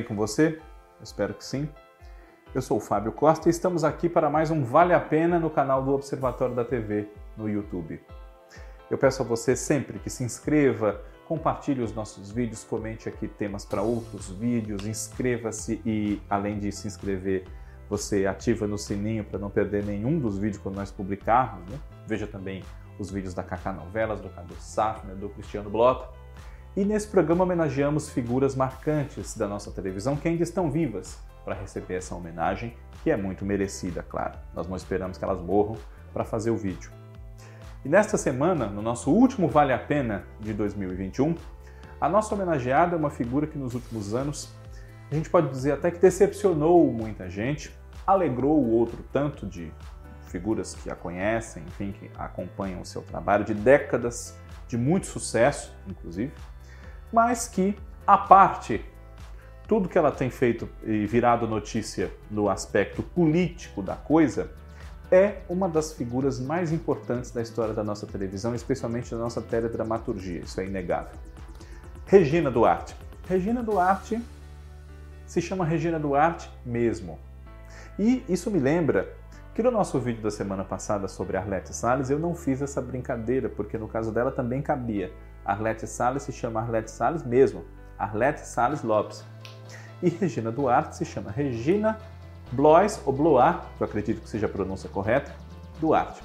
bem com você? Espero que sim. Eu sou o Fábio Costa e estamos aqui para mais um Vale a Pena no canal do Observatório da TV no YouTube. Eu peço a você sempre que se inscreva, compartilhe os nossos vídeos, comente aqui temas para outros vídeos, inscreva-se e, além de se inscrever, você ativa no sininho para não perder nenhum dos vídeos quando nós publicarmos. Né? Veja também os vídeos da Cacá Novelas, do Cadu Safner, do Cristiano Blota. E nesse programa homenageamos figuras marcantes da nossa televisão que ainda estão vivas para receber essa homenagem, que é muito merecida, claro. Nós não esperamos que elas morram para fazer o vídeo. E nesta semana, no nosso último Vale a Pena de 2021, a nossa homenageada é uma figura que nos últimos anos a gente pode dizer até que decepcionou muita gente, alegrou o outro tanto de figuras que a conhecem, enfim, que acompanham o seu trabalho de décadas de muito sucesso, inclusive, mas que, a parte tudo que ela tem feito e virado notícia no aspecto político da coisa, é uma das figuras mais importantes da história da nossa televisão, especialmente da nossa teledramaturgia, isso é inegável. Regina Duarte. Regina Duarte se chama Regina Duarte mesmo. E isso me lembra que no nosso vídeo da semana passada sobre Arlete Salles eu não fiz essa brincadeira, porque no caso dela também cabia. Arlete Salles se chama Arlete Salles mesmo, Arlete Salles Lopes. E Regina Duarte se chama Regina Blois, ou Blois, que eu acredito que seja a pronúncia correta, Duarte.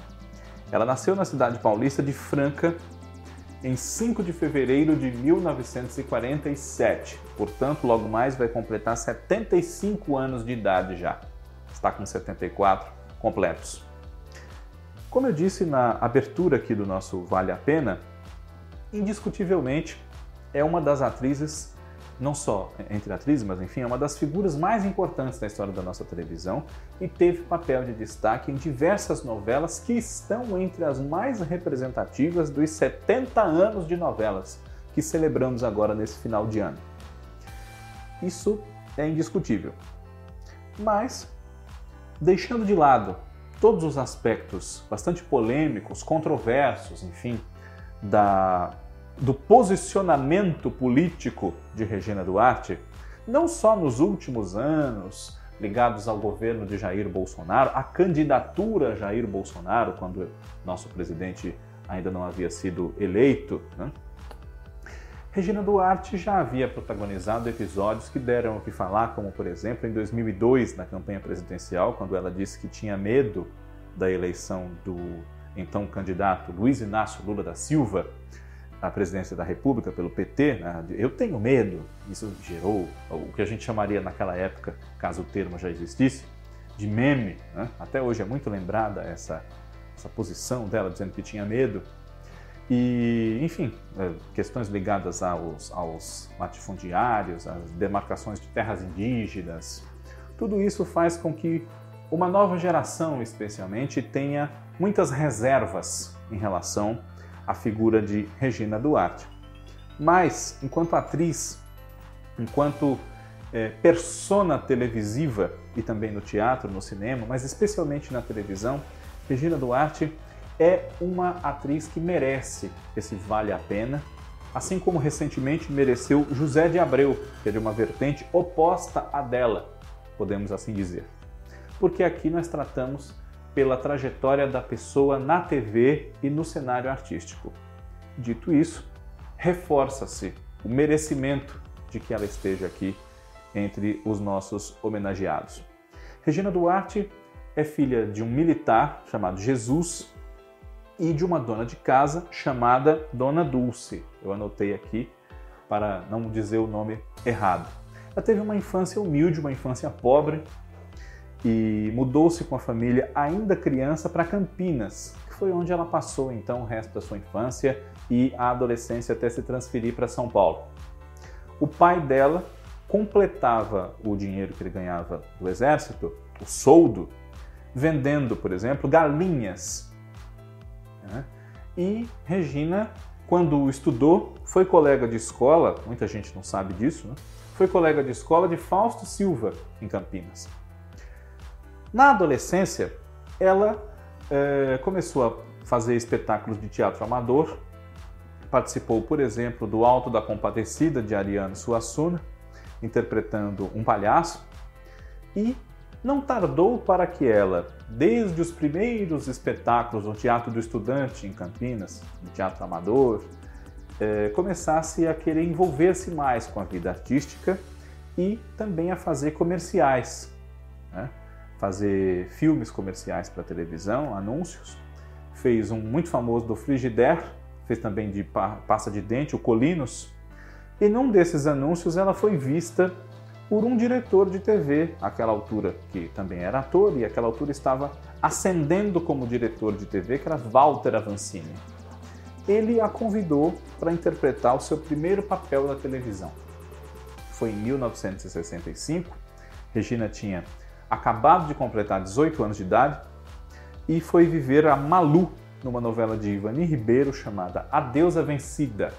Ela nasceu na cidade paulista de Franca em 5 de fevereiro de 1947. Portanto, logo mais vai completar 75 anos de idade já. Está com 74 completos. Como eu disse na abertura aqui do nosso Vale a Pena, indiscutivelmente é uma das atrizes não só entre atrizes, mas enfim, é uma das figuras mais importantes da história da nossa televisão e teve papel de destaque em diversas novelas que estão entre as mais representativas dos 70 anos de novelas que celebramos agora nesse final de ano. Isso é indiscutível. Mas, deixando de lado todos os aspectos bastante polêmicos, controversos, enfim, da do posicionamento político de Regina Duarte, não só nos últimos anos, ligados ao governo de Jair Bolsonaro, à candidatura Jair Bolsonaro, quando nosso presidente ainda não havia sido eleito. Né? Regina Duarte já havia protagonizado episódios que deram o que falar, como por exemplo em 2002, na campanha presidencial, quando ela disse que tinha medo da eleição do então candidato Luiz Inácio Lula da Silva a presidência da República pelo PT, né, eu tenho medo, isso gerou o que a gente chamaria naquela época, caso o termo já existisse, de meme. Né? Até hoje é muito lembrada essa, essa posição dela dizendo que tinha medo. E, enfim, é, questões ligadas aos, aos latifundiários, às demarcações de terras indígenas, tudo isso faz com que uma nova geração, especialmente, tenha muitas reservas em relação a figura de Regina Duarte. Mas, enquanto atriz, enquanto é, persona televisiva e também no teatro, no cinema, mas especialmente na televisão, Regina Duarte é uma atriz que merece esse vale a pena, assim como recentemente mereceu José de Abreu, que é de uma vertente oposta à dela, podemos assim dizer. Porque aqui nós tratamos pela trajetória da pessoa na TV e no cenário artístico. Dito isso, reforça-se o merecimento de que ela esteja aqui entre os nossos homenageados. Regina Duarte é filha de um militar chamado Jesus e de uma dona de casa chamada Dona Dulce. Eu anotei aqui para não dizer o nome errado. Ela teve uma infância humilde, uma infância pobre, e mudou-se com a família ainda criança para Campinas, que foi onde ela passou então o resto da sua infância e a adolescência até se transferir para São Paulo. O pai dela completava o dinheiro que ele ganhava do exército, o soldo, vendendo, por exemplo, galinhas. Né? E Regina, quando estudou, foi colega de escola, muita gente não sabe disso, né? foi colega de escola de Fausto Silva, em Campinas. Na adolescência, ela é, começou a fazer espetáculos de teatro amador, participou, por exemplo, do Alto da Compadecida de Ariano Suassuna interpretando um palhaço, e não tardou para que ela, desde os primeiros espetáculos no Teatro do Estudante em Campinas, no Teatro Amador, eh, começasse a querer envolver-se mais com a vida artística e também a fazer comerciais, né? Fazer filmes comerciais para televisão, anúncios. Fez um muito famoso do Frigidaire, fez também de pasta de dente, o Colinos. E num desses anúncios ela foi vista por um diretor de TV, àquela altura que também era ator e àquela altura estava ascendendo como diretor de TV, que era Walter Avancini. Ele a convidou para interpretar o seu primeiro papel na televisão. Foi em 1965. Regina tinha acabado de completar 18 anos de idade e foi viver a Malu numa novela de Ivani Ribeiro chamada A Deusa Vencida.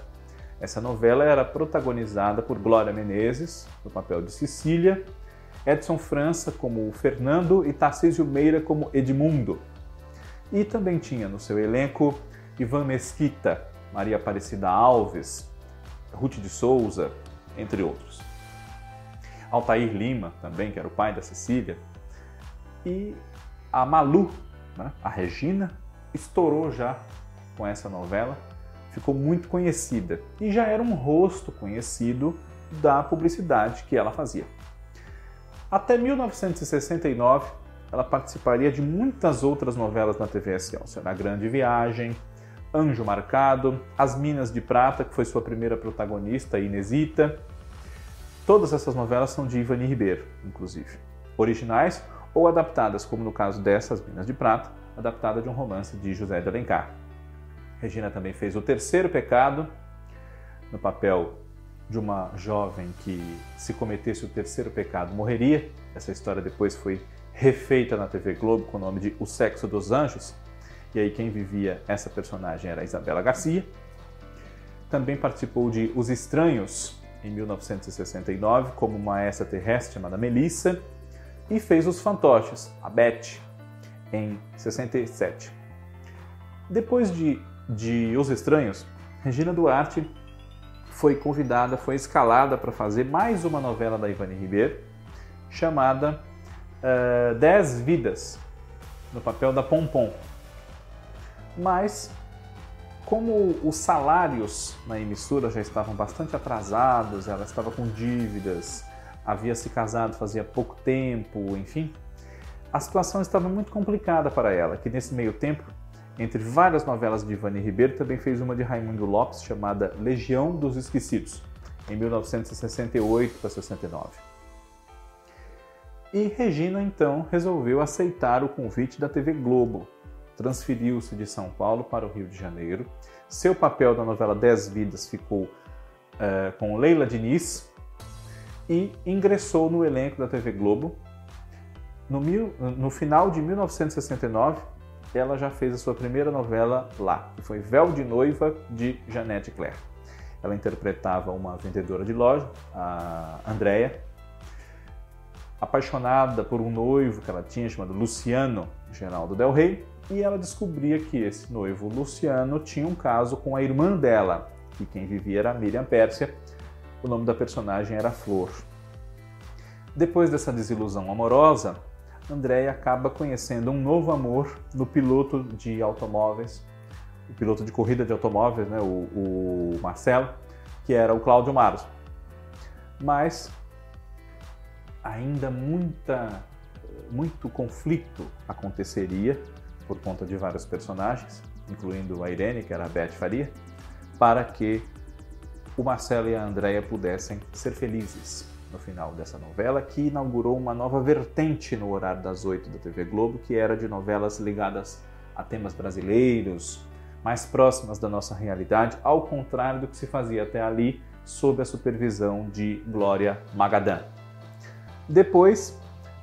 Essa novela era protagonizada por Glória Menezes, no papel de Cecília, Edson França como Fernando e Tarcísio Meira como Edmundo. E também tinha no seu elenco Ivan Mesquita, Maria Aparecida Alves, Ruth de Souza, entre outros. Altair Lima, também, que era o pai da Cecília. E a Malu, né, a Regina, estourou já com essa novela, ficou muito conhecida e já era um rosto conhecido da publicidade que ela fazia. Até 1969, ela participaria de muitas outras novelas na TV Excelsior, A Grande Viagem, Anjo Marcado, As Minas de Prata, que foi sua primeira protagonista, Inesita. Todas essas novelas são de Ivani Ribeiro, inclusive. Originais ou adaptadas, como no caso dessas Minas de Prata, adaptada de um romance de José de Alencar. Regina também fez O Terceiro Pecado, no papel de uma jovem que, se cometesse o terceiro pecado, morreria. Essa história depois foi refeita na TV Globo com o nome de O Sexo dos Anjos. E aí quem vivia essa personagem era Isabela Garcia. Também participou de Os Estranhos, em 1969, como uma extraterrestre chamada Melissa. E fez Os Fantoches, a Beth, em 67. Depois de, de Os Estranhos, Regina Duarte foi convidada, foi escalada para fazer mais uma novela da Ivani Ribeiro, chamada uh, Dez Vidas, no papel da Pompom. Mas, como os salários na emissora já estavam bastante atrasados, ela estava com dívidas, havia se casado fazia pouco tempo, enfim, a situação estava muito complicada para ela, que nesse meio tempo, entre várias novelas de Ivani Ribeiro, também fez uma de Raimundo Lopes chamada Legião dos Esquecidos, em 1968 para 69. E Regina então resolveu aceitar o convite da TV Globo. Transferiu-se de São Paulo para o Rio de Janeiro. Seu papel na novela Dez Vidas ficou uh, com Leila Diniz e ingressou no elenco da TV Globo no, mil, no final de 1969, ela já fez a sua primeira novela lá, que foi Véu de Noiva, de Janete Claire. Ela interpretava uma vendedora de loja, a Andrea, apaixonada por um noivo que ela tinha chamado Luciano Geraldo Del Rey, e ela descobria que esse noivo Luciano tinha um caso com a irmã dela, que quem vivia era Miriam Pérsia, o nome da personagem era Flor. Depois dessa desilusão amorosa, Andréia acaba conhecendo um novo amor no piloto de automóveis, o piloto de corrida de automóveis, né, o, o Marcelo, que era o Cláudio Marzo. Mas ainda muita, muito conflito aconteceria por conta de vários personagens, incluindo a Irene, que era a Beth Faria, para que o Marcelo e a Andréia pudessem ser felizes no final dessa novela, que inaugurou uma nova vertente no horário das oito da TV Globo, que era de novelas ligadas a temas brasileiros, mais próximas da nossa realidade, ao contrário do que se fazia até ali sob a supervisão de Glória Magadã. Depois,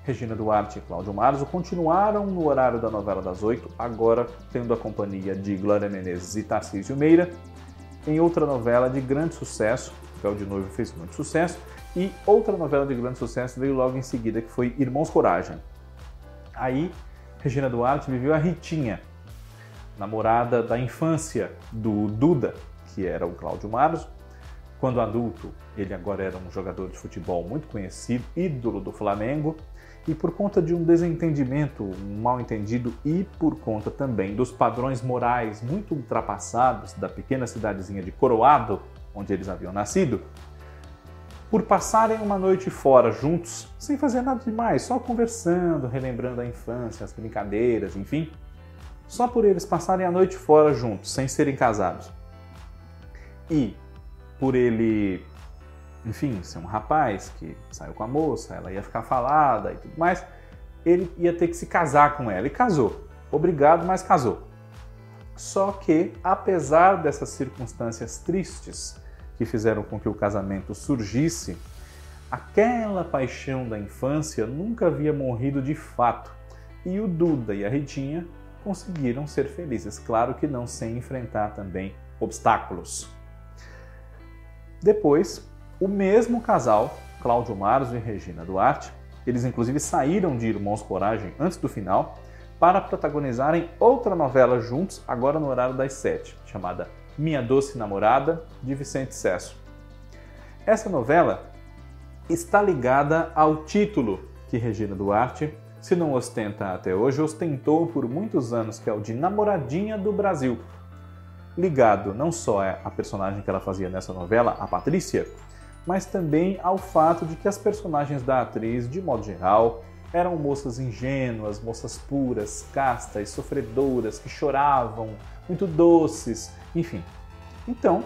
Regina Duarte e Cláudio Marzo continuaram no horário da novela das oito, agora tendo a companhia de Glória Menezes e Tarcísio Meira, em outra novela de grande sucesso, Papel de Noivo fez muito sucesso, e outra novela de grande sucesso veio logo em seguida, que foi Irmãos Coragem. Aí, Regina Duarte viveu a Ritinha, namorada da infância do Duda, que era o Cláudio Marzo, Quando adulto, ele agora era um jogador de futebol muito conhecido, ídolo do Flamengo, e por conta de um desentendimento, um mal entendido e por conta também dos padrões morais muito ultrapassados da pequena cidadezinha de Coroado, onde eles haviam nascido, por passarem uma noite fora juntos, sem fazer nada demais, só conversando, relembrando a infância, as brincadeiras, enfim, só por eles passarem a noite fora juntos, sem serem casados. E por ele, enfim, ser um rapaz que saiu com a moça, ela ia ficar falada e tudo mais, ele ia ter que se casar com ela. E casou. Obrigado, mas casou. Só que, apesar dessas circunstâncias tristes que fizeram com que o casamento surgisse, aquela paixão da infância nunca havia morrido de fato. E o Duda e a Ritinha conseguiram ser felizes. Claro que não sem enfrentar também obstáculos. Depois, o mesmo casal, Cláudio Marzo e Regina Duarte, eles inclusive saíram de Irmãos Coragem antes do final para protagonizarem outra novela juntos, agora no horário das sete, chamada Minha Doce Namorada, de Vicente Sesso. Essa novela está ligada ao título que Regina Duarte se não ostenta até hoje, ostentou por muitos anos, que é o de namoradinha do Brasil. Ligado não só à personagem que ela fazia nessa novela, a Patrícia, mas também ao fato de que as personagens da atriz, de modo geral, eram moças ingênuas, moças puras, castas, sofredoras, que choravam, muito doces, enfim. Então,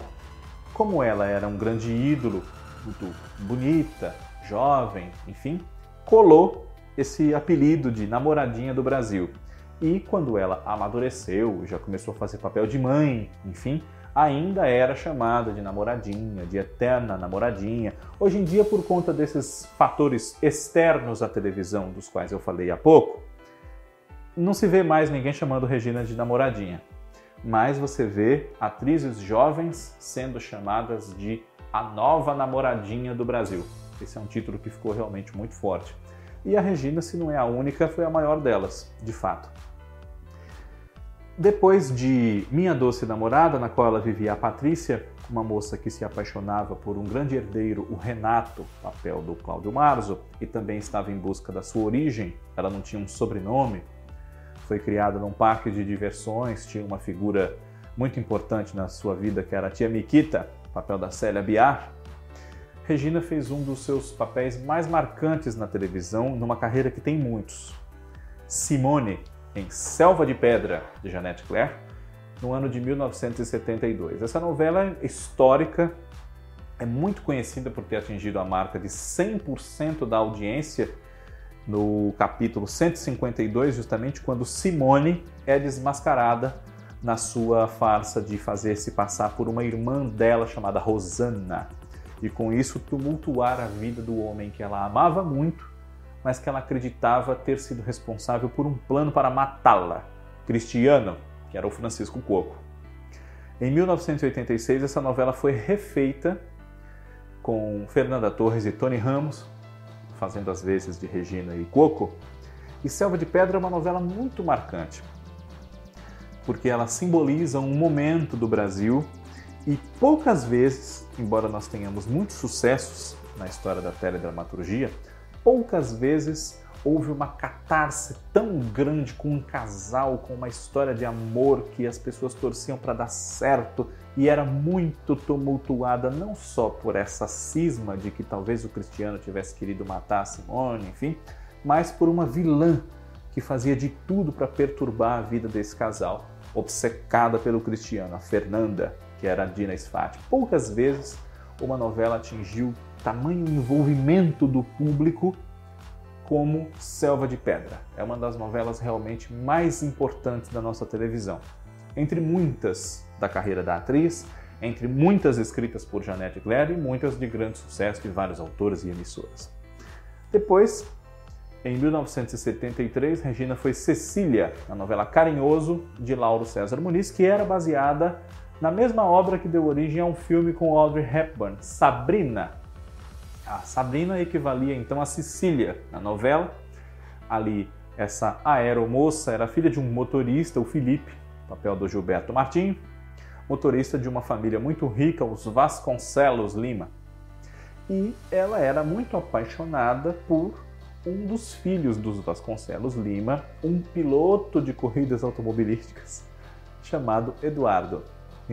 como ela era um grande ídolo, muito bonita, jovem, enfim, colou esse apelido de namoradinha do Brasil. E quando ela amadureceu, já começou a fazer papel de mãe, enfim, ainda era chamada de namoradinha, de eterna namoradinha. Hoje em dia, por conta desses fatores externos à televisão, dos quais eu falei há pouco, não se vê mais ninguém chamando Regina de namoradinha. Mas você vê atrizes jovens sendo chamadas de a nova namoradinha do Brasil. Esse é um título que ficou realmente muito forte. E a Regina, se não é a única, foi a maior delas, de fato. Depois de Minha Doce Namorada, na qual ela vivia a Patrícia, uma moça que se apaixonava por um grande herdeiro, o Renato, papel do Cláudio Marzo, e também estava em busca da sua origem, ela não tinha um sobrenome, foi criada num parque de diversões, tinha uma figura muito importante na sua vida que era a tia Miquita, papel da Célia Biar, Regina fez um dos seus papéis mais marcantes na televisão, numa carreira que tem muitos. Simone, em Selva de Pedra, de Jeanette Claire, no ano de 1972. Essa novela histórica é muito conhecida por ter atingido a marca de 100% da audiência no capítulo 152, justamente quando Simone é desmascarada na sua farsa de fazer-se passar por uma irmã dela chamada Rosanna e com isso tumultuar a vida do homem que ela amava muito, mas que ela acreditava ter sido responsável por um plano para matá-la, Cristiano, que era o Francisco Coco. Em 1986, essa novela foi refeita com Fernanda Torres e Tony Ramos, fazendo as vezes de Regina e Coco. E Selva de Pedra é uma novela muito marcante, porque ela simboliza um momento do Brasil e poucas vezes, embora nós tenhamos muitos sucessos na história da teledramaturgia, poucas vezes houve uma catarse tão grande com um casal, com uma história de amor que as pessoas torciam para dar certo e era muito tumultuada não só por essa cisma de que talvez o Cristiano tivesse querido matar a Simone, enfim, mas por uma vilã que fazia de tudo para perturbar a vida desse casal, obcecada pelo Cristiano, a Fernanda, que era a Dina Sfat. Poucas vezes uma novela atingiu tamanho envolvimento do público como Selva de Pedra. É uma das novelas realmente mais importantes da nossa televisão. Entre muitas da carreira da atriz, entre muitas escritas por Janete Claire e muitas de grande sucesso de vários autores e emissoras. Depois, em 1973, Regina foi Cecília, na novela Carinhoso de Lauro César Muniz, que era baseada na mesma obra que deu origem a um filme com Audrey Hepburn, Sabrina. A Sabrina equivalia então a Cecília na novela. Ali, essa aeromoça era filha de um motorista, o Felipe, papel do Gilberto Martinho. motorista de uma família muito rica, os Vasconcelos Lima. E ela era muito apaixonada por um dos filhos dos Vasconcelos Lima, um piloto de corridas automobilísticas chamado Eduardo,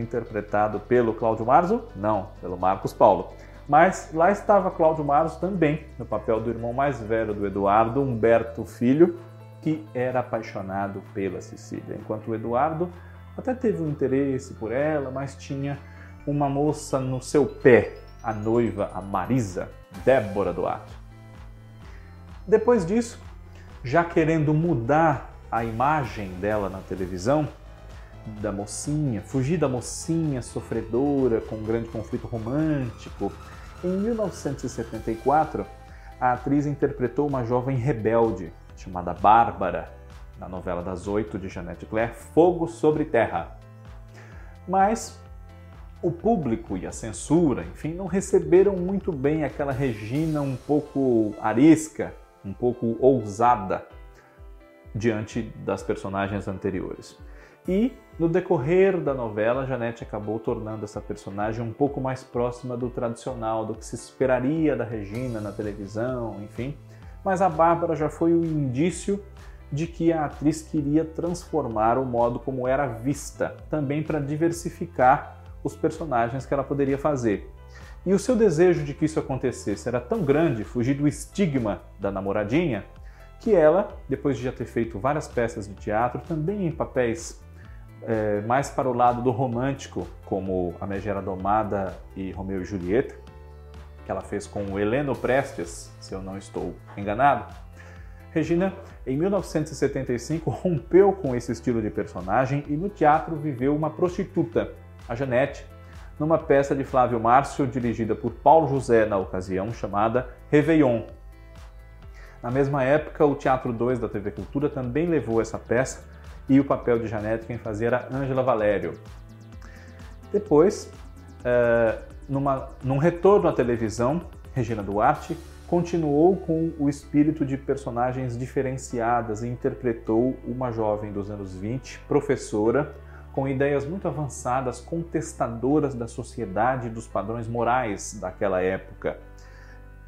interpretado pelo Cláudio Marzo? Não, pelo Marcos Paulo. Mas lá estava Cláudio Marzo também, no papel do irmão mais velho do Eduardo, Humberto Filho, que era apaixonado pela Cecília, enquanto o Eduardo até teve um interesse por ela, mas tinha uma moça no seu pé, a noiva, a Marisa, Débora Duarte. Depois disso, já querendo mudar a imagem dela na televisão, da mocinha, fugir da mocinha sofredora com um grande conflito romântico, em 1974, a atriz interpretou uma jovem rebelde chamada Bárbara, na novela das oito de Jeanette Claire, Fogo sobre Terra. Mas o público e a censura, enfim, não receberam muito bem aquela Regina um pouco arisca, um pouco ousada diante das personagens anteriores. E no decorrer da novela, Janete acabou tornando essa personagem um pouco mais próxima do tradicional, do que se esperaria da Regina na televisão, enfim. Mas a Bárbara já foi o indício de que a atriz queria transformar o modo como era vista, também para diversificar os personagens que ela poderia fazer. E o seu desejo de que isso acontecesse era tão grande, fugir do estigma da namoradinha, que ela, depois de já ter feito várias peças de teatro, também em papéis é, mais para o lado do romântico, como A Megera Domada e Romeu e Julieta, que ela fez com o Heleno Prestes, se eu não estou enganado. Regina, em 1975, rompeu com esse estilo de personagem e no teatro viveu uma prostituta, a Janete, numa peça de Flávio Márcio dirigida por Paulo José na ocasião, chamada Réveillon. Na mesma época, o Teatro 2 da TV Cultura também levou essa peça e o papel de Janete quem fazia era Ângela Valério. Depois, é, numa, num retorno à televisão, Regina Duarte continuou com o espírito de personagens diferenciadas e interpretou uma jovem dos anos 20, professora, com ideias muito avançadas, contestadoras da sociedade e dos padrões morais daquela época,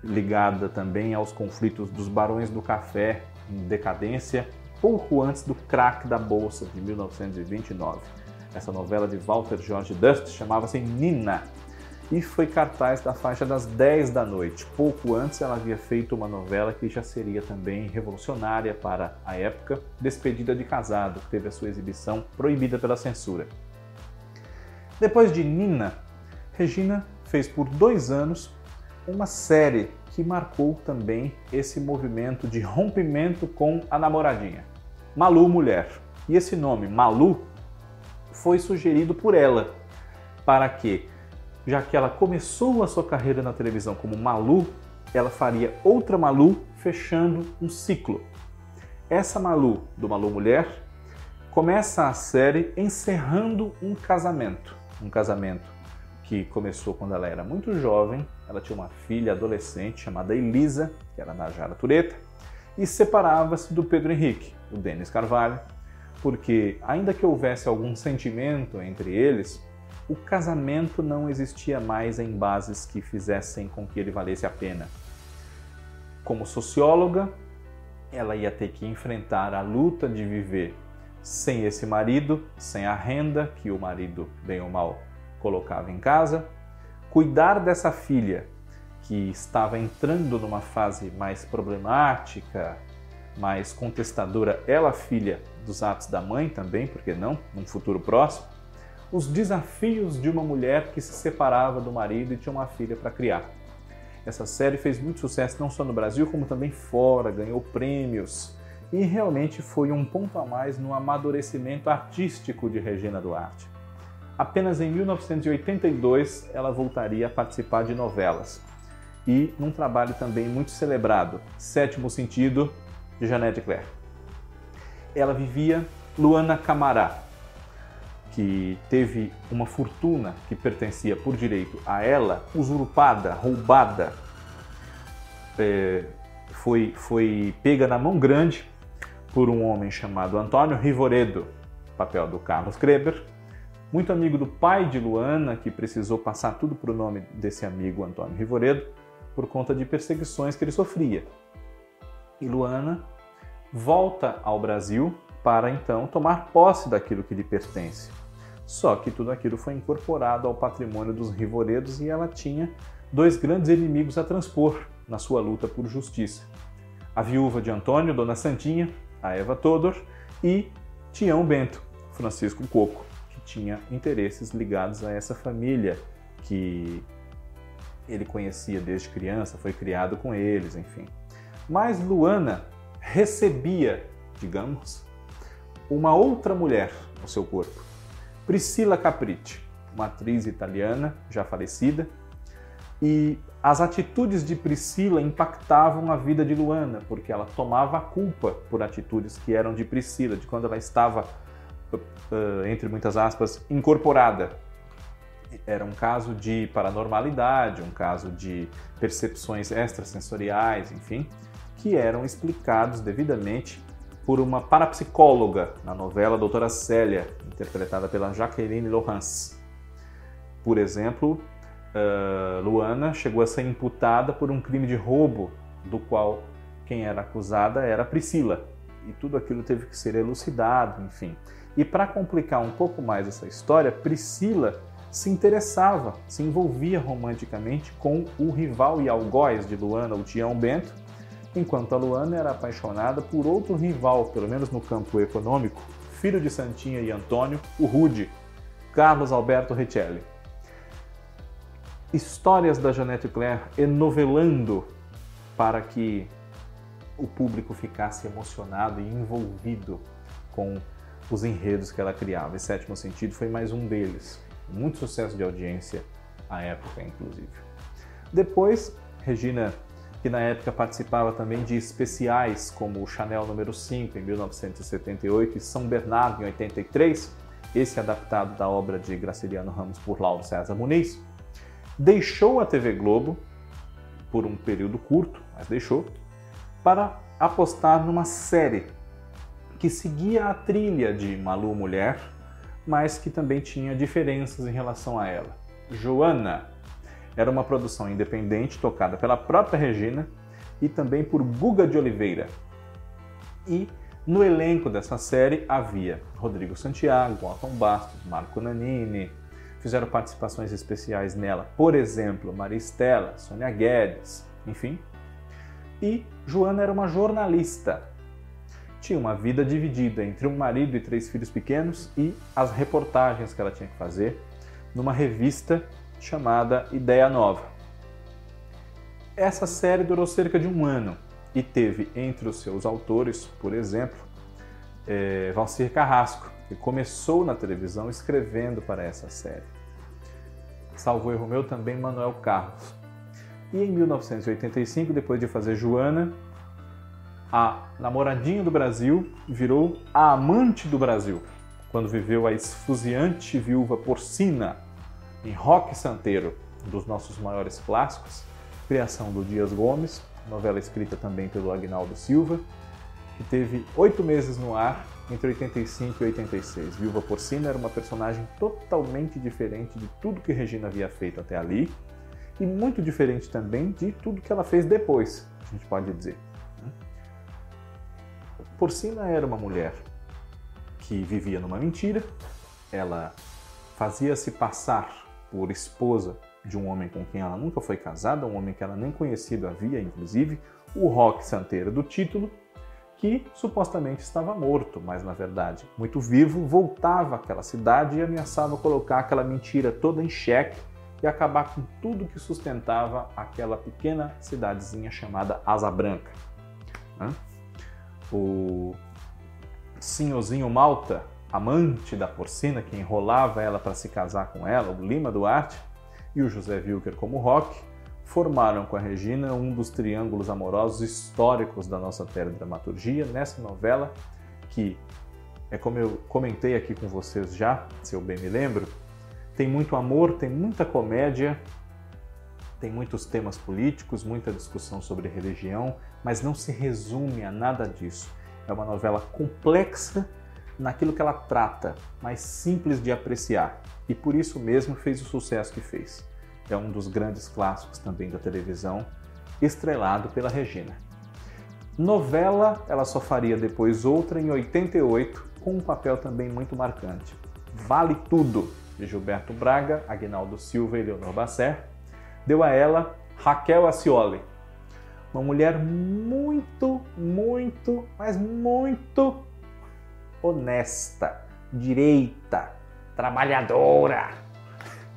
ligada também aos conflitos dos barões do café em decadência pouco antes do crack da Bolsa de 1929. Essa novela de Walter George Dust chamava-se Nina e foi cartaz da faixa das 10 da noite. Pouco antes ela havia feito uma novela que já seria também revolucionária para a época, Despedida de Casado, que teve a sua exibição proibida pela censura. Depois de Nina, Regina fez por dois anos uma série que marcou também esse movimento de rompimento com a namoradinha. Malu Mulher. E esse nome, Malu, foi sugerido por ela, para que, já que ela começou a sua carreira na televisão como Malu, ela faria outra Malu fechando um ciclo. Essa Malu, do Malu Mulher, começa a série encerrando um casamento. Um casamento que começou quando ela era muito jovem, ela tinha uma filha adolescente chamada Elisa, que era Najara Tureta, e separava-se do Pedro Henrique, o Denis Carvalho, porque, ainda que houvesse algum sentimento entre eles, o casamento não existia mais em bases que fizessem com que ele valesse a pena. Como socióloga, ela ia ter que enfrentar a luta de viver sem esse marido, sem a renda que o marido, bem ou mal, colocava em casa, cuidar dessa filha que estava entrando numa fase mais problemática, mais contestadora, ela filha dos atos da mãe também, porque não, num futuro próximo, os desafios de uma mulher que se separava do marido e tinha uma filha para criar. Essa série fez muito sucesso não só no Brasil, como também fora, ganhou prêmios e realmente foi um ponto a mais no amadurecimento artístico de Regina Duarte. Apenas em 1982 ela voltaria a participar de novelas e num trabalho também muito celebrado, Sétimo Sentido, de Jeanette Claire. Ela vivia Luana Camará, que teve uma fortuna que pertencia por direito a ela, usurpada, roubada, é, foi, foi pega na mão grande por um homem chamado Antônio Rivoredo, papel do Carlos Kreber, muito amigo do pai de Luana, que precisou passar tudo para o nome desse amigo Antônio Rivoredo, por conta de perseguições que ele sofria. E Luana volta ao Brasil para então tomar posse daquilo que lhe pertence. Só que tudo aquilo foi incorporado ao patrimônio dos Rivoredos e ela tinha dois grandes inimigos a transpor na sua luta por justiça: a viúva de Antônio, Dona Santinha, a Eva Todor, e Tião Bento, Francisco Coco, que tinha interesses ligados a essa família que ele conhecia desde criança, foi criado com eles, enfim. Mas Luana recebia, digamos, uma outra mulher no seu corpo, Priscila Capricci, uma atriz italiana já falecida, e as atitudes de Priscila impactavam a vida de Luana, porque ela tomava a culpa por atitudes que eram de Priscila, de quando ela estava, uh, entre muitas aspas, incorporada. Era um caso de paranormalidade, um caso de percepções extrasensoriais, enfim, que eram explicados devidamente por uma parapsicóloga na novela Doutora Célia, interpretada pela Jacqueline Laurence. Por exemplo, uh, Luana chegou a ser imputada por um crime de roubo, do qual quem era acusada era Priscila. E tudo aquilo teve que ser elucidado, enfim. E para complicar um pouco mais essa história, Priscila se interessava, se envolvia romanticamente com o rival e algoz de Luana, o Tião Bento, enquanto a Luana era apaixonada por outro rival, pelo menos no campo econômico, filho de Santinha e Antônio, o Rude, Carlos Alberto Richelli histórias da Janete Claire enovelando para que o público ficasse emocionado e envolvido com os enredos que ela criava. E Sétimo Sentido foi mais um deles. Muito sucesso de audiência à época, inclusive. Depois, Regina, que na época participava também de especiais como o Chanel número 5 em 1978 e São Bernardo em 83, esse adaptado da obra de Graciliano Ramos por Lauro César Muniz, deixou a TV Globo por um período curto, mas deixou, para apostar numa série que seguia a trilha de Malu Mulher, mas que também tinha diferenças em relação a ela. Joana era uma produção independente tocada pela própria Regina e também por Guga de Oliveira. E no elenco dessa série havia Rodrigo Santiago, Alton Bastos, Marco Nanini, fizeram participações especiais nela, por exemplo, Maristela, Sônia Guedes, enfim. E Joana era uma jornalista. Tinha uma vida dividida entre um marido e três filhos pequenos e as reportagens que ela tinha que fazer numa revista chamada Ideia Nova. Essa série durou cerca de um ano e teve entre os seus autores, por exemplo, é, Valcir Carrasco, que começou na televisão escrevendo para essa série. Salvo erro meu também Manuel Carlos. E em 1985, depois de fazer Joana, a namoradinha do Brasil virou a amante do Brasil, quando viveu a esfuziante viúva porcina em Roque Santeiro, dos nossos maiores clássicos, criação do Dias Gomes, novela escrita também pelo Agnaldo Silva, que teve oito meses no ar entre 85 e 86. Viúva Porcina era uma personagem totalmente diferente de tudo que Regina havia feito até ali e muito diferente também de tudo que ela fez depois, a gente pode dizer. Porcina era uma mulher que vivia numa mentira, ela fazia-se passar por esposa de um homem com quem ela nunca foi casada, um homem que ela nem conhecido havia, inclusive, o Roque Santeiro do título, que supostamente estava morto, mas na verdade muito vivo, voltava àquela cidade e ameaçava colocar aquela mentira toda em xeque e acabar com tudo que sustentava aquela pequena cidadezinha chamada Asa Branca. O senhorzinho Malta, amante da porcina, que enrolava ela para se casar com ela, o Lima Duarte, e o José Wilker como Rock, formaram com a Regina um dos triângulos amorosos históricos da nossa teledramaturgia nessa novela que é como eu comentei aqui com vocês já, se eu bem me lembro, tem muito amor, tem muita comédia, tem muitos temas políticos, muita discussão sobre religião, mas não se resume a nada disso. É uma novela complexa naquilo que ela trata, mais simples de apreciar, e por isso mesmo fez o sucesso que fez. É um dos grandes clássicos também da televisão, estrelado pela Regina. Novela, ela só faria depois outra em 88, com um papel também muito marcante. Vale Tudo, de Gilberto Braga, Agnaldo Silva e Leonor Basser, deu a ela Raquel Acioli, uma mulher muito, muito, mas muito honesta, direita, trabalhadora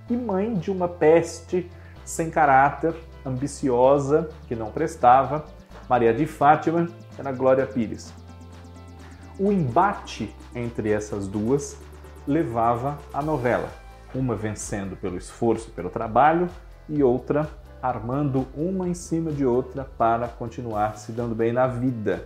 e mãe de uma peste sem caráter, ambiciosa, que não prestava, Maria de Fátima, era Glória Pires. O embate entre essas duas levava a novela, uma vencendo pelo esforço, pelo trabalho, e outra armando uma em cima de outra para continuar se dando bem na vida.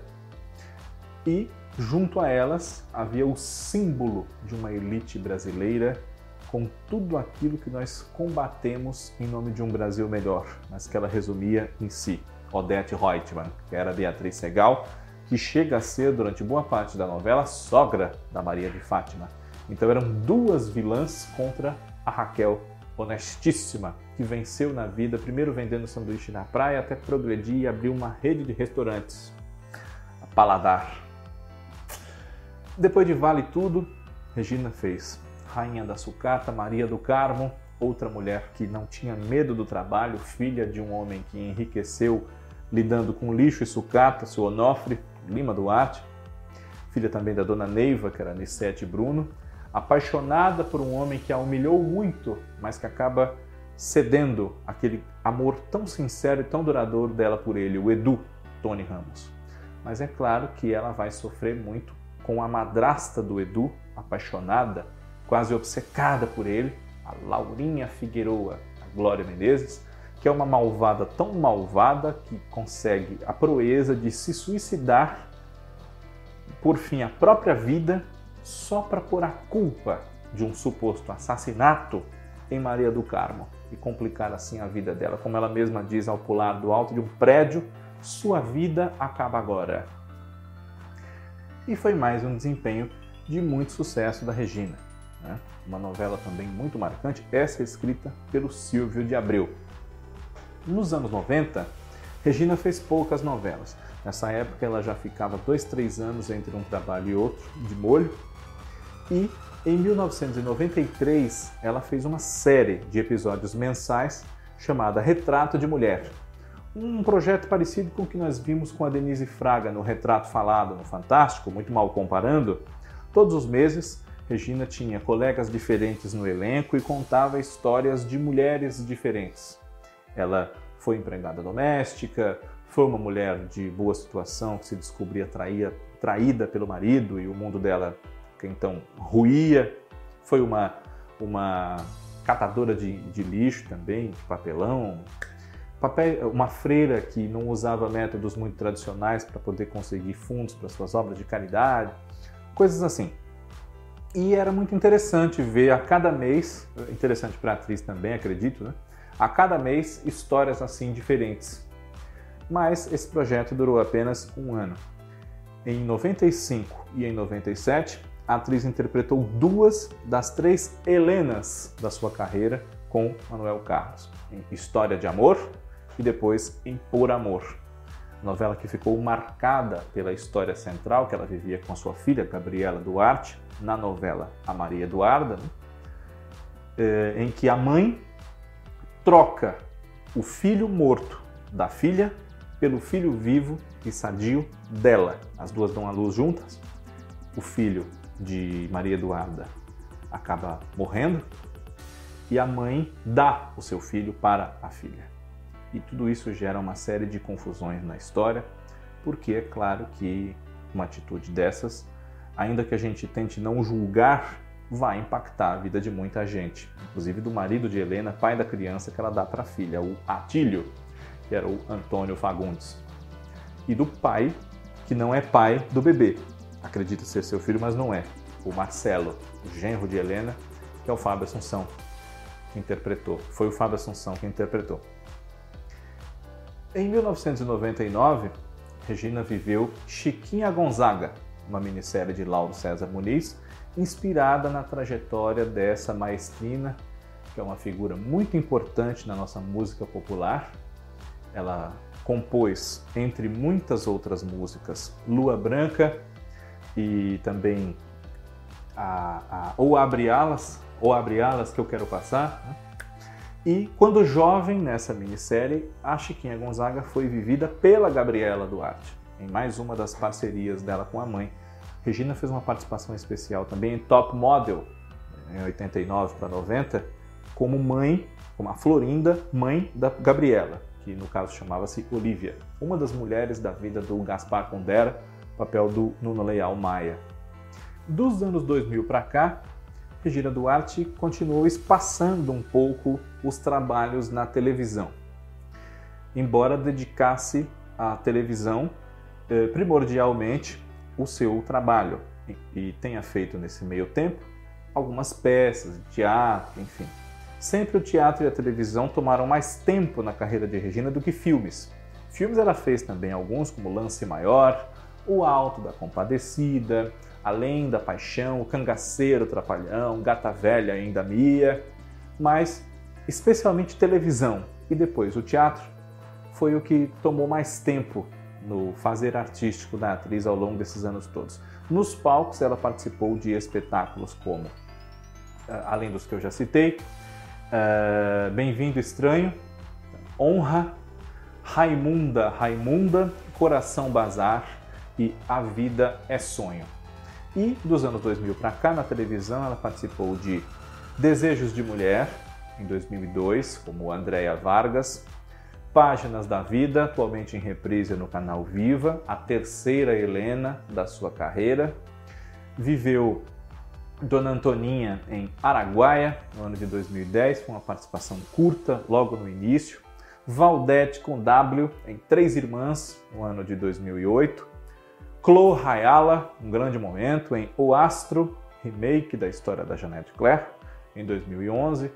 E junto a elas havia o símbolo de uma elite brasileira com tudo aquilo que nós combatemos em nome de um Brasil melhor, mas que ela resumia em si. Odete Reutemann, que era Beatriz Segal, que chega a ser, durante boa parte da novela, sogra da Maria de Fátima. Então eram duas vilãs contra a Raquel honestíssima, que venceu na vida, primeiro vendendo sanduíche na praia, até progredir e abrir uma rede de restaurantes. Paladar. Depois de Vale Tudo, Regina fez Rainha da Sucata, Maria do Carmo, outra mulher que não tinha medo do trabalho, filha de um homem que enriqueceu lidando com lixo e sucata, seu Onofre Lima Duarte, filha também da dona Neiva, que era Nissete Bruno, apaixonada por um homem que a humilhou muito, mas que acaba cedendo aquele amor tão sincero e tão duradouro dela por ele, o Edu, Tony Ramos. Mas é claro que ela vai sofrer muito com a madrasta do Edu, apaixonada, quase obcecada por ele, a Laurinha Figueroa, a Glória Menezes, que é uma malvada tão malvada que consegue a proeza de se suicidar por fim a própria vida só para pôr a culpa de um suposto assassinato em Maria do Carmo e complicar assim a vida dela. Como ela mesma diz ao pular do alto de um prédio, sua vida acaba agora. E foi mais um desempenho de muito sucesso da Regina. Né? Uma novela também muito marcante, essa é escrita pelo Silvio de Abreu. Nos anos 90, Regina fez poucas novelas. Nessa época ela já ficava dois, três anos entre um trabalho e outro, de molho, e em 1993 ela fez uma série de episódios mensais chamada Retrato de Mulher. Um projeto parecido com o que nós vimos com a Denise Fraga no Retrato Falado no Fantástico, muito mal comparando. Todos os meses, Regina tinha colegas diferentes no elenco e contava histórias de mulheres diferentes. Ela foi empregada doméstica, foi uma mulher de boa situação que se descobria traía, traída pelo marido e o mundo dela então ruía, foi uma, uma catadora de, de lixo também, de papelão, papel, uma freira que não usava métodos muito tradicionais para poder conseguir fundos para suas obras de caridade, coisas assim. E era muito interessante ver a cada mês, interessante para a atriz também, acredito, né? A cada mês histórias assim diferentes. Mas esse projeto durou apenas um ano. Em 95 e em 97, a atriz interpretou duas das três Helenas da sua carreira com Manuel Carlos, em História de Amor e depois em Por Amor. Novela que ficou marcada pela história central que ela vivia com sua filha, Gabriela Duarte, na novela A Maria Eduarda, né? Eh, em que a mãe troca o filho morto da filha pelo filho vivo e sadio dela. As duas dão à luz juntas. O filho de Maria Eduarda acaba morrendo e a mãe dá o seu filho para a filha. E tudo isso gera uma série de confusões na história, porque é claro que uma atitude dessas, ainda que a gente tente não julgar, vai impactar a vida de muita gente, inclusive do marido de Helena, pai da criança que ela dá para a filha, o Atílio, que era o Antônio Fagundes, e do pai, que não é pai do bebê, acredita ser seu filho, mas não é. O Marcelo, o genro de Helena, que é o Fábio Assunção, que interpretou. Foi o Fábio Assunção que interpretou. Em 1999, Regina viveu Chiquinha Gonzaga, uma minissérie de Lauro César Muniz, inspirada na trajetória dessa maestrina, que é uma figura muito importante na nossa música popular. Ela compôs, entre muitas outras músicas, Lua Branca e também a, a Ou Abre Alas, Ou Abre Alas que eu quero passar. E quando jovem, nessa minissérie, a Chiquinha Gonzaga foi vivida pela Gabriela Duarte, em mais uma das parcerias dela com a mãe. Regina fez uma participação especial também em Top Model, em 89 para 90, como mãe, como a Florinda, mãe da Gabriela, que no caso chamava-se Olivia, uma das mulheres da vida do Gaspar Condera, papel do Nuno Leal Maia. Dos anos 2000 para cá, Regina Duarte continuou espaçando um pouco os trabalhos na televisão, embora dedicasse à televisão eh, primordialmente o seu trabalho e tenha feito nesse meio tempo algumas peças, teatro, enfim. Sempre o teatro e a televisão tomaram mais tempo na carreira de Regina do que filmes. Filmes ela fez também alguns, como Lance Maior, O Alto da Compadecida, Além da Paixão, O Cangaceiro Trapalhão, Gata Velha Ainda Mia, mas especialmente televisão e depois o teatro foi o que tomou mais tempo no fazer artístico da atriz ao longo desses anos todos. Nos palcos, ela participou de espetáculos como, eh, além dos que eu já citei, uh, Bem-vindo Estranho, Honra, Raimunda, Raimunda, Coração Bazar e A Vida é Sonho. E dos anos 2000 para cá, na televisão, ela participou de Desejos de Mulher, em 2002, como Andréa Vargas, Páginas da Vida, atualmente em reprise no canal Viva, a terceira Helena da sua carreira. Viveu Dona Antoninha em Araguaia, no ano de 2010, com uma participação curta logo no início. Valdete com W em Três Irmãs, no ano de 2008. Clo Rayala, um grande momento, em O Astro, remake da história da Jeanette Claire, em 2011.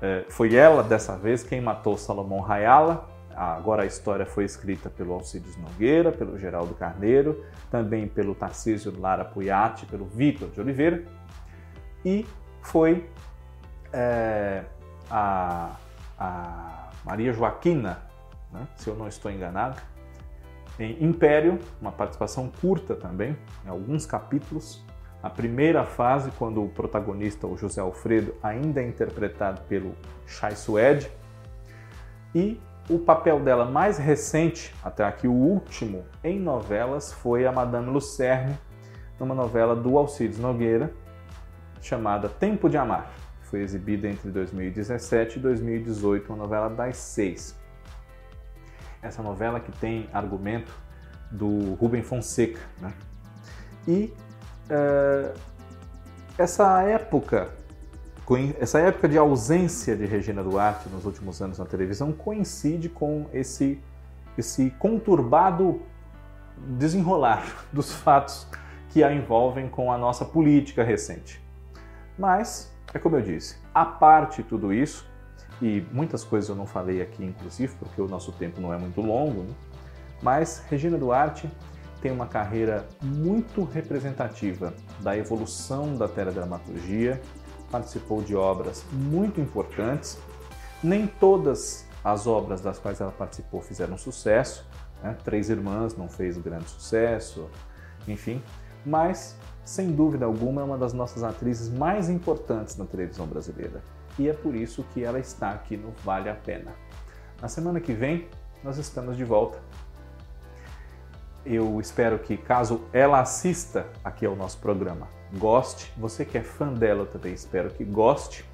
É, foi ela, dessa vez, quem matou Salomão Rayala, Agora a história foi escrita pelo Alcides Nogueira, pelo Geraldo Carneiro, também pelo Tarcísio Lara Puyati, pelo Vitor de Oliveira e foi é, a, a, Maria Joaquina, né, se eu não estou enganado, em Império, uma participação curta também, em alguns capítulos. A primeira fase, quando o protagonista, o José Alfredo, ainda é interpretado pelo Chai Suede, e o papel dela mais recente, até aqui o último, em novelas, foi a Madame Lucerne, numa novela do Alcides Nogueira, chamada Tempo de Amar. Foi exibida entre 2017 e 2018, uma novela das seis. Essa novela que tem argumento do Rubem Fonseca. Né? E uh, essa época essa época de ausência de Regina Duarte nos últimos anos na televisão coincide com esse, esse conturbado desenrolar dos fatos que a envolvem com a nossa política recente. Mas, é como eu disse, a parte tudo isso, e muitas coisas eu não falei aqui, inclusive, porque o nosso tempo não é muito longo, né? mas Regina Duarte tem uma carreira muito representativa da evolução da teledramaturgia participou de obras muito importantes. Nem todas as obras das quais ela participou fizeram sucesso. Né? Três Irmãs não fez grande sucesso, enfim. Mas, sem dúvida alguma, é uma das nossas atrizes mais importantes na televisão brasileira. E é por isso que ela está aqui no Vale a Pena. Na semana que vem, nós estamos de volta. Eu espero que, caso ela assista aqui ao nosso programa, goste. Você que é fã dela também espero que goste.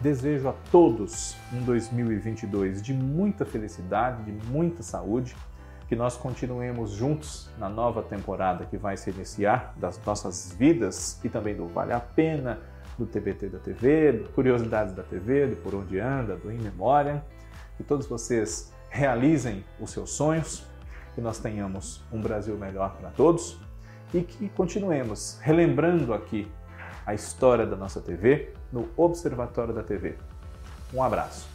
Desejo a todos um 2022 de muita felicidade, de muita saúde, que nós continuemos juntos na nova temporada que vai se iniciar das nossas vidas e também do Vale a Pena, do TBT da TV, do Curiosidades da TV, do Por Onde Anda, do In Memória. Que todos vocês realizem os seus sonhos, que nós tenhamos um Brasil melhor para todos e que continuemos relembrando aqui a história da nossa TV no Observatório da TV. Um abraço.